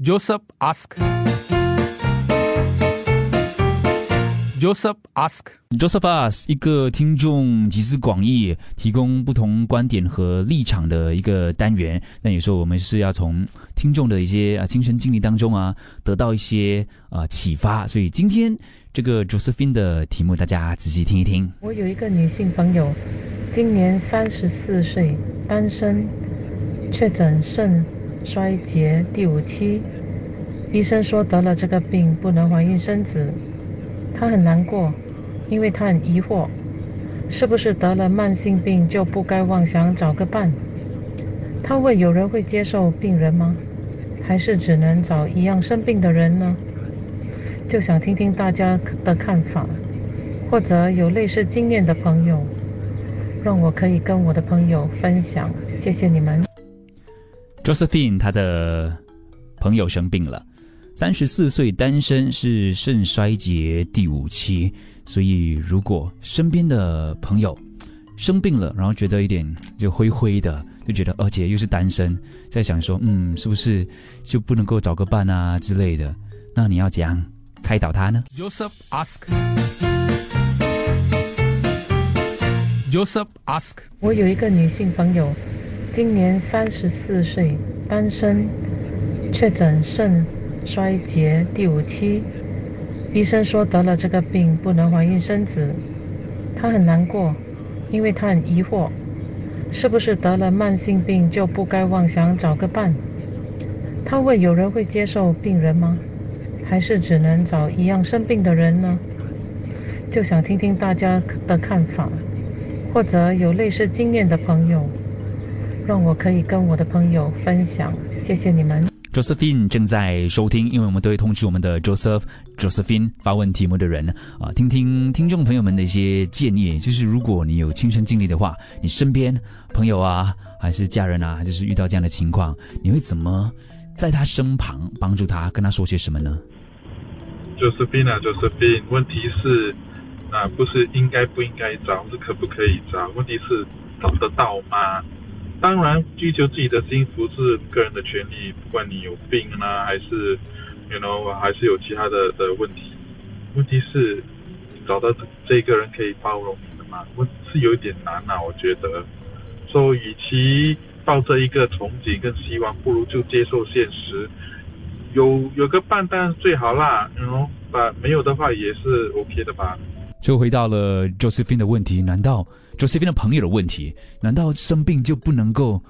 Joseph ask. Joseph ask. Joseph ask，一个听众集思广益，提供不同观点和立场的一个单元。那有时候我们是要从听众的一些啊亲身经历当中啊，得到一些啊启发。所以今天这个 Josephine 的题目，大家仔细听一听。我有一个女性朋友，今年三十四岁，单身，确诊肾衰竭第五期，医生说得了这个病不能怀孕生子。他很难过，因为他很疑惑，是不是得了慢性病就不该妄想找个伴？他问有人会接受病人吗？还是只能找一样生病的人呢？就想听听大家的看法，或者有类似经验的朋友，让我可以跟我的朋友分享。谢谢你们。Josephine 她的朋友生病了，三十四岁单身，是肾衰竭第五期。所以如果身边的朋友生病了，然后觉得有点就灰灰的，就觉得而且又是单身，在想说，嗯，是不是就不能够找个伴啊之类的？那你要怎样开导他呢？Joseph ask. Joseph ask. 我有一个女性朋友，今年三十四岁，单身，确诊肾衰竭第五期，医生说得了这个病不能怀孕生子。他很难过，因为他很疑惑，是不是得了慢性病就不该妄想找个伴？他问有人会接受病人吗？还是只能找一样生病的人呢？就想听听大家的看法。或者有类似经验的朋友，让我可以跟我的朋友分享。谢谢你们。Josephine 正在收听，因为我们都会通知我们的 Joseph、Josephine 发问题目的人啊，听听听众朋友们的一些建议。就是如果你有亲身经历的话，你身边朋友啊，还是家人啊，就是遇到这样的情况，你会怎么在他身旁帮助他，跟他说些什么呢？Josephine 啊，Josephine，问题是，啊，不是应该不应该找，是可不可以找？问题是找得到吗？当然，追求自己的幸福是个人的权利，不管你有病呢，还是，you know，还是有其他的的问题。问题是，找到这这个人可以包容你的吗？问是有一点难啊，我觉得。所以，与其抱着一个憧憬跟希望，不如就接受现实。有有个伴当然最好啦，然后把没有的话也是 OK 的吧。就回到了 Josephine 的问题，难道 Josephine 的朋友的问题？难道生病就不能够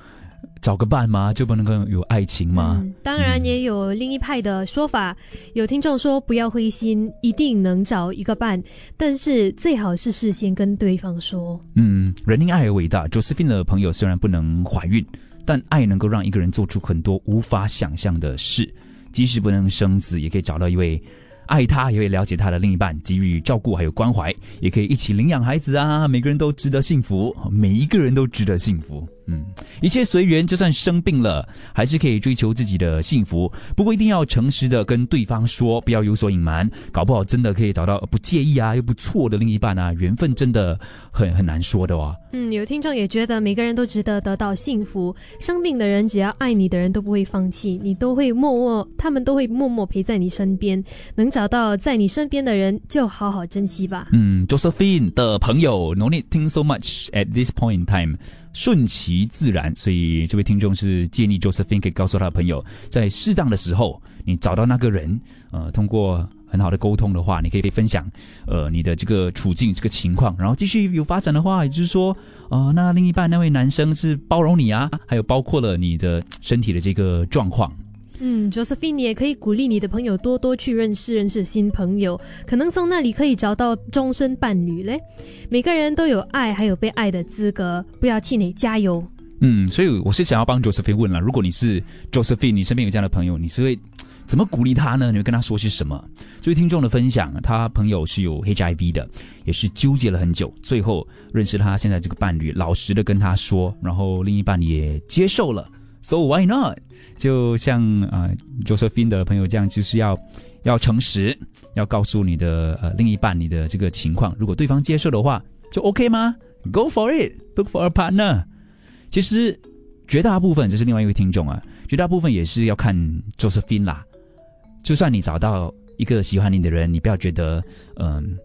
找个伴吗？就不能够有爱情吗？嗯，当然也有另一派的说法，有听众说不要灰心，一定能找一个伴，但是最好是事先跟对方说。嗯，人因爱而伟大。Josephine 的朋友虽然不能怀孕，但爱能够让一个人做出很多无法想象的事。即使不能生子，也可以找到一位爱他、也会了解他的另一半，给予照顾还有关怀，也可以一起领养孩子啊！每个人都值得幸福，每一个人都值得幸福。嗯，一切随缘，就算生病了，还是可以追求自己的幸福。不过一定要诚实的跟对方说，不要有所隐瞒，搞不好真的可以找到不介意啊又不错的另一半啊！缘分真的很很难说的哦。嗯，有听众也觉得每个人都值得得到幸福，生病的人只要爱你的人都不会放弃，你都会默默，他们都会默默陪在你身边。能找到在你身边的人，就好好珍惜吧。嗯，Josephine 的朋友，No need think so much at this point in time，顺其自然。所以这位听众是建议 Josephine 可以告诉他的朋友，在适当的时候，你找到那个人，呃，通过很好的沟通的话，你可以分享，呃，你的这个处境、这个情况，然后继续有发展的话，也就是说，呃，那另一半那位男生是包容你啊，还有包括了你的身体的这个状况。嗯，Josephine，你也可以鼓励你的朋友多多去认识认识新朋友，可能从那里可以找到终身伴侣嘞。每个人都有爱还有被爱的资格，不要气馁，加油！嗯，所以我是想要帮 Josephine 问了，如果你是 Josephine，你身边有这样的朋友，你是会怎么鼓励他呢？你会跟他说些什么？这位听众的分享，他朋友是有 HIV 的，也是纠结了很久，最后认识他现在这个伴侣，老实的跟他说，然后另一半也接受了，So why not？就像啊、呃、Josephine 的朋友这样，就是要要诚实，要告诉你的呃另一半你的这个情况，如果对方接受的话，就 OK 吗？Go for it，look for a partner。其实绝大部分，这是另外一位听众啊，绝大部分也是要看 Josephine 啦。就算你找到一个喜欢你的人，你不要觉得嗯、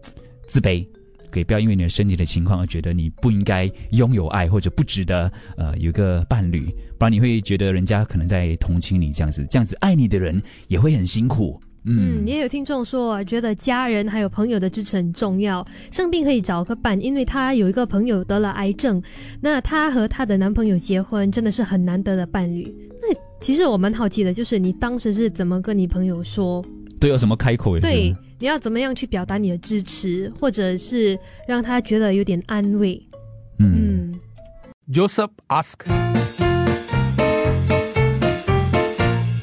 自卑，可以不要因为你的身体的情况而觉得你不应该拥有爱或者不值得呃有一个伴侣，不然你会觉得人家可能在同情你这样子，这样子爱你的人也会很辛苦。嗯，也有听众说，觉得家人还有朋友的支持很重要。生病可以找个伴，因为她有一个朋友得了癌症，那她和她的男朋友结婚真的是很难得的伴侣。那其实我蛮好奇的，就是你当时是怎么跟你朋友说？对，有什么开口也是对，你要怎么样去表达你的支持，或者是让他觉得有点安慰？嗯。嗯 Joseph ask.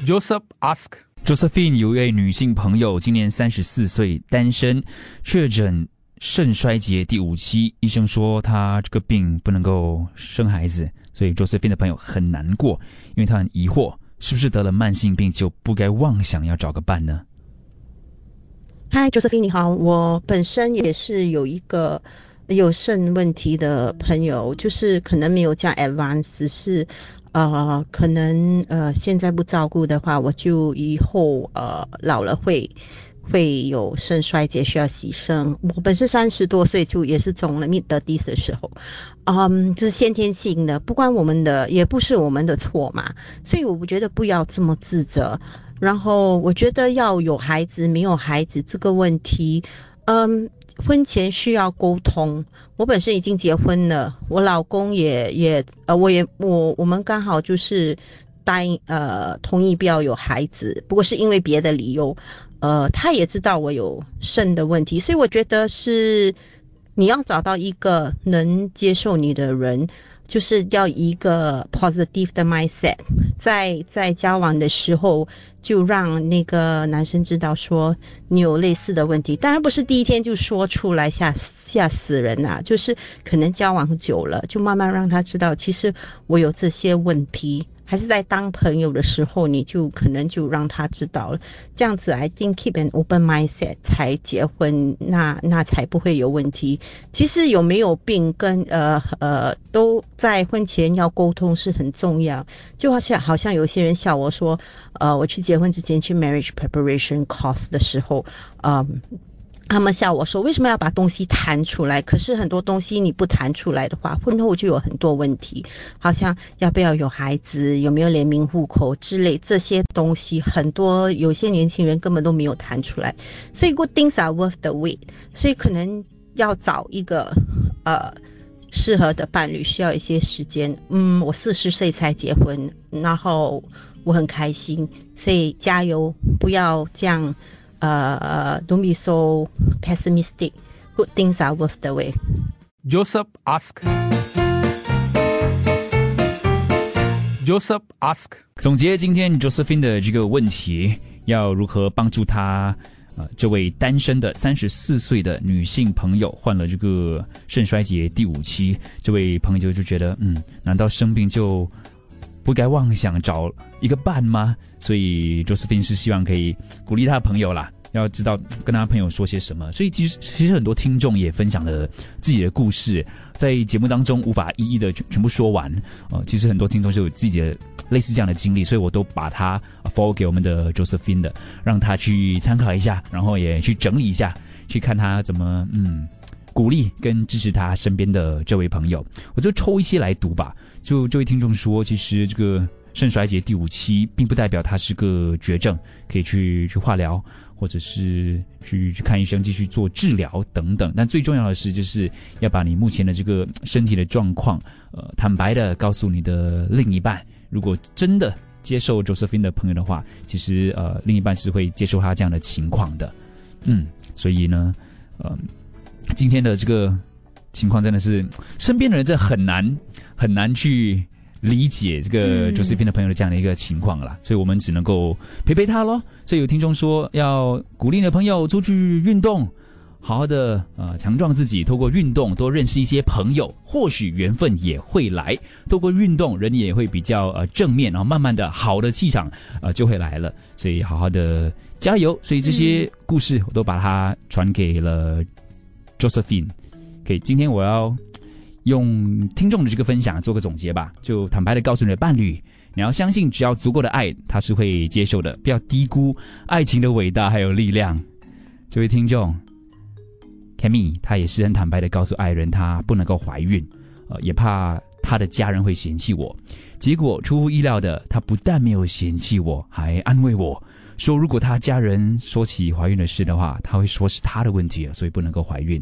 Joseph ask. Josephine 有一位女性朋友，今年三十四岁，单身，确诊肾衰竭第五期，医生说她这个病不能够生孩子，所以 Josephine 的朋友很难过，因为她很疑惑，是不是得了慢性病就不该妄想要找个伴呢？嗨，Josephine，你好，我本身也是有一个有肾问题的朋友，就是可能没有加 advance，只是呃，可能呃现在不照顾的话，我就以后呃老了会会有肾衰竭需要牺牲。我本身三十多岁就也是中了 mid thirties 的时候，嗯，这是先天性的，不关我们的，也不是我们的错嘛，所以我觉得不要这么自责。然后我觉得要有孩子没有孩子这个问题，嗯，婚前需要沟通。我本身已经结婚了，我老公也也呃，我也我我们刚好就是答应呃同意不要有孩子，不过是因为别的理由，呃，他也知道我有肾的问题，所以我觉得是你要找到一个能接受你的人。就是要一个 positive 的 mindset，在在交往的时候就让那个男生知道说你有类似的问题，当然不是第一天就说出来吓吓死人呐、就是可能交往久了，就慢慢让他知道，其实我有这些问题。还是在当朋友的时候，你就可能就让他知道了，这样子 I think keep an open mindset 才结婚，那那才不会有问题。其实有没有病跟呃呃都在婚前要沟通是很重要。就好像好像有些人笑我说，呃，我去结婚之前去 marriage preparation course 的时候，嗯。他们笑我说：“为什么要把东西谈出来？可是很多东西你不谈出来的话，婚后就有很多问题，好像要不要有孩子，有没有联名户口之类这些东西，很多有些年轻人根本都没有谈出来。所以 good things are worth the wait。所以可能要找一个呃适合的伴侣，需要一些时间。嗯，我四十岁才结婚，然后我很开心，所以加油，不要这样。”呃、uh,，don't be so pessimistic. Good things are worth the wait. Joseph ask. Joseph ask. 总结今天 Josephine 的这个问题，要如何帮助她？呃，这位单身的三十四岁的女性朋友患了这个肾衰竭第五期，这位朋友就觉得，嗯，难道生病就不该妄想找一个伴吗？所以 Josephine 是希望可以鼓励他的朋友啦，要知道跟他朋友说些什么。所以其实其实很多听众也分享了自己的故事，在节目当中无法一一的全全部说完。呃，其实很多听众就有自己的类似这样的经历，所以我都把它 forward 给我们的 Josephine 的，让他去参考一下，然后也去整理一下，去看他怎么嗯鼓励跟支持他身边的这位朋友。我就抽一些来读吧。就这位听众说，其实这个。肾衰竭第五期，并不代表它是个绝症，可以去去化疗，或者是去去看医生，继续做治疗等等。但最重要的是，就是要把你目前的这个身体的状况，呃，坦白的告诉你的另一半。如果真的接受 Josephine 的朋友的话，其实呃，另一半是会接受他这样的情况的。嗯，所以呢，呃，今天的这个情况真的是身边的人，这很难很难去。理解这个 Josephine 的朋友的这样的一个情况啦，所以我们只能够陪陪他咯。所以有听众说要鼓励你的朋友出去运动，好好的呃强壮自己，透过运动多认识一些朋友，或许缘分也会来。透过运动，人也会比较呃正面，然后慢慢的好的气场呃就会来了。所以好好的加油。所以这些故事我都把它传给了 Josephine。可以，今天我要。用听众的这个分享做个总结吧，就坦白的告诉你的伴侣，你要相信，只要足够的爱，他是会接受的。不要低估爱情的伟大还有力量。这位听众，Kami，他也是很坦白的告诉爱人，他不能够怀孕，呃，也怕他的家人会嫌弃我。结果出乎意料的，他不但没有嫌弃我，还安慰我说，如果他家人说起怀孕的事的话，他会说是他的问题，所以不能够怀孕。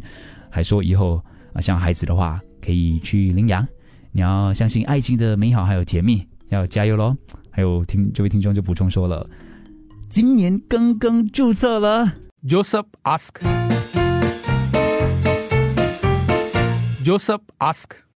还说以后啊，像孩子的话可以去领养。你要相信爱情的美好还有甜蜜，要加油喽！还有听这位听众就补充说了，今年刚刚注册了。Joseph ask. Joseph ask.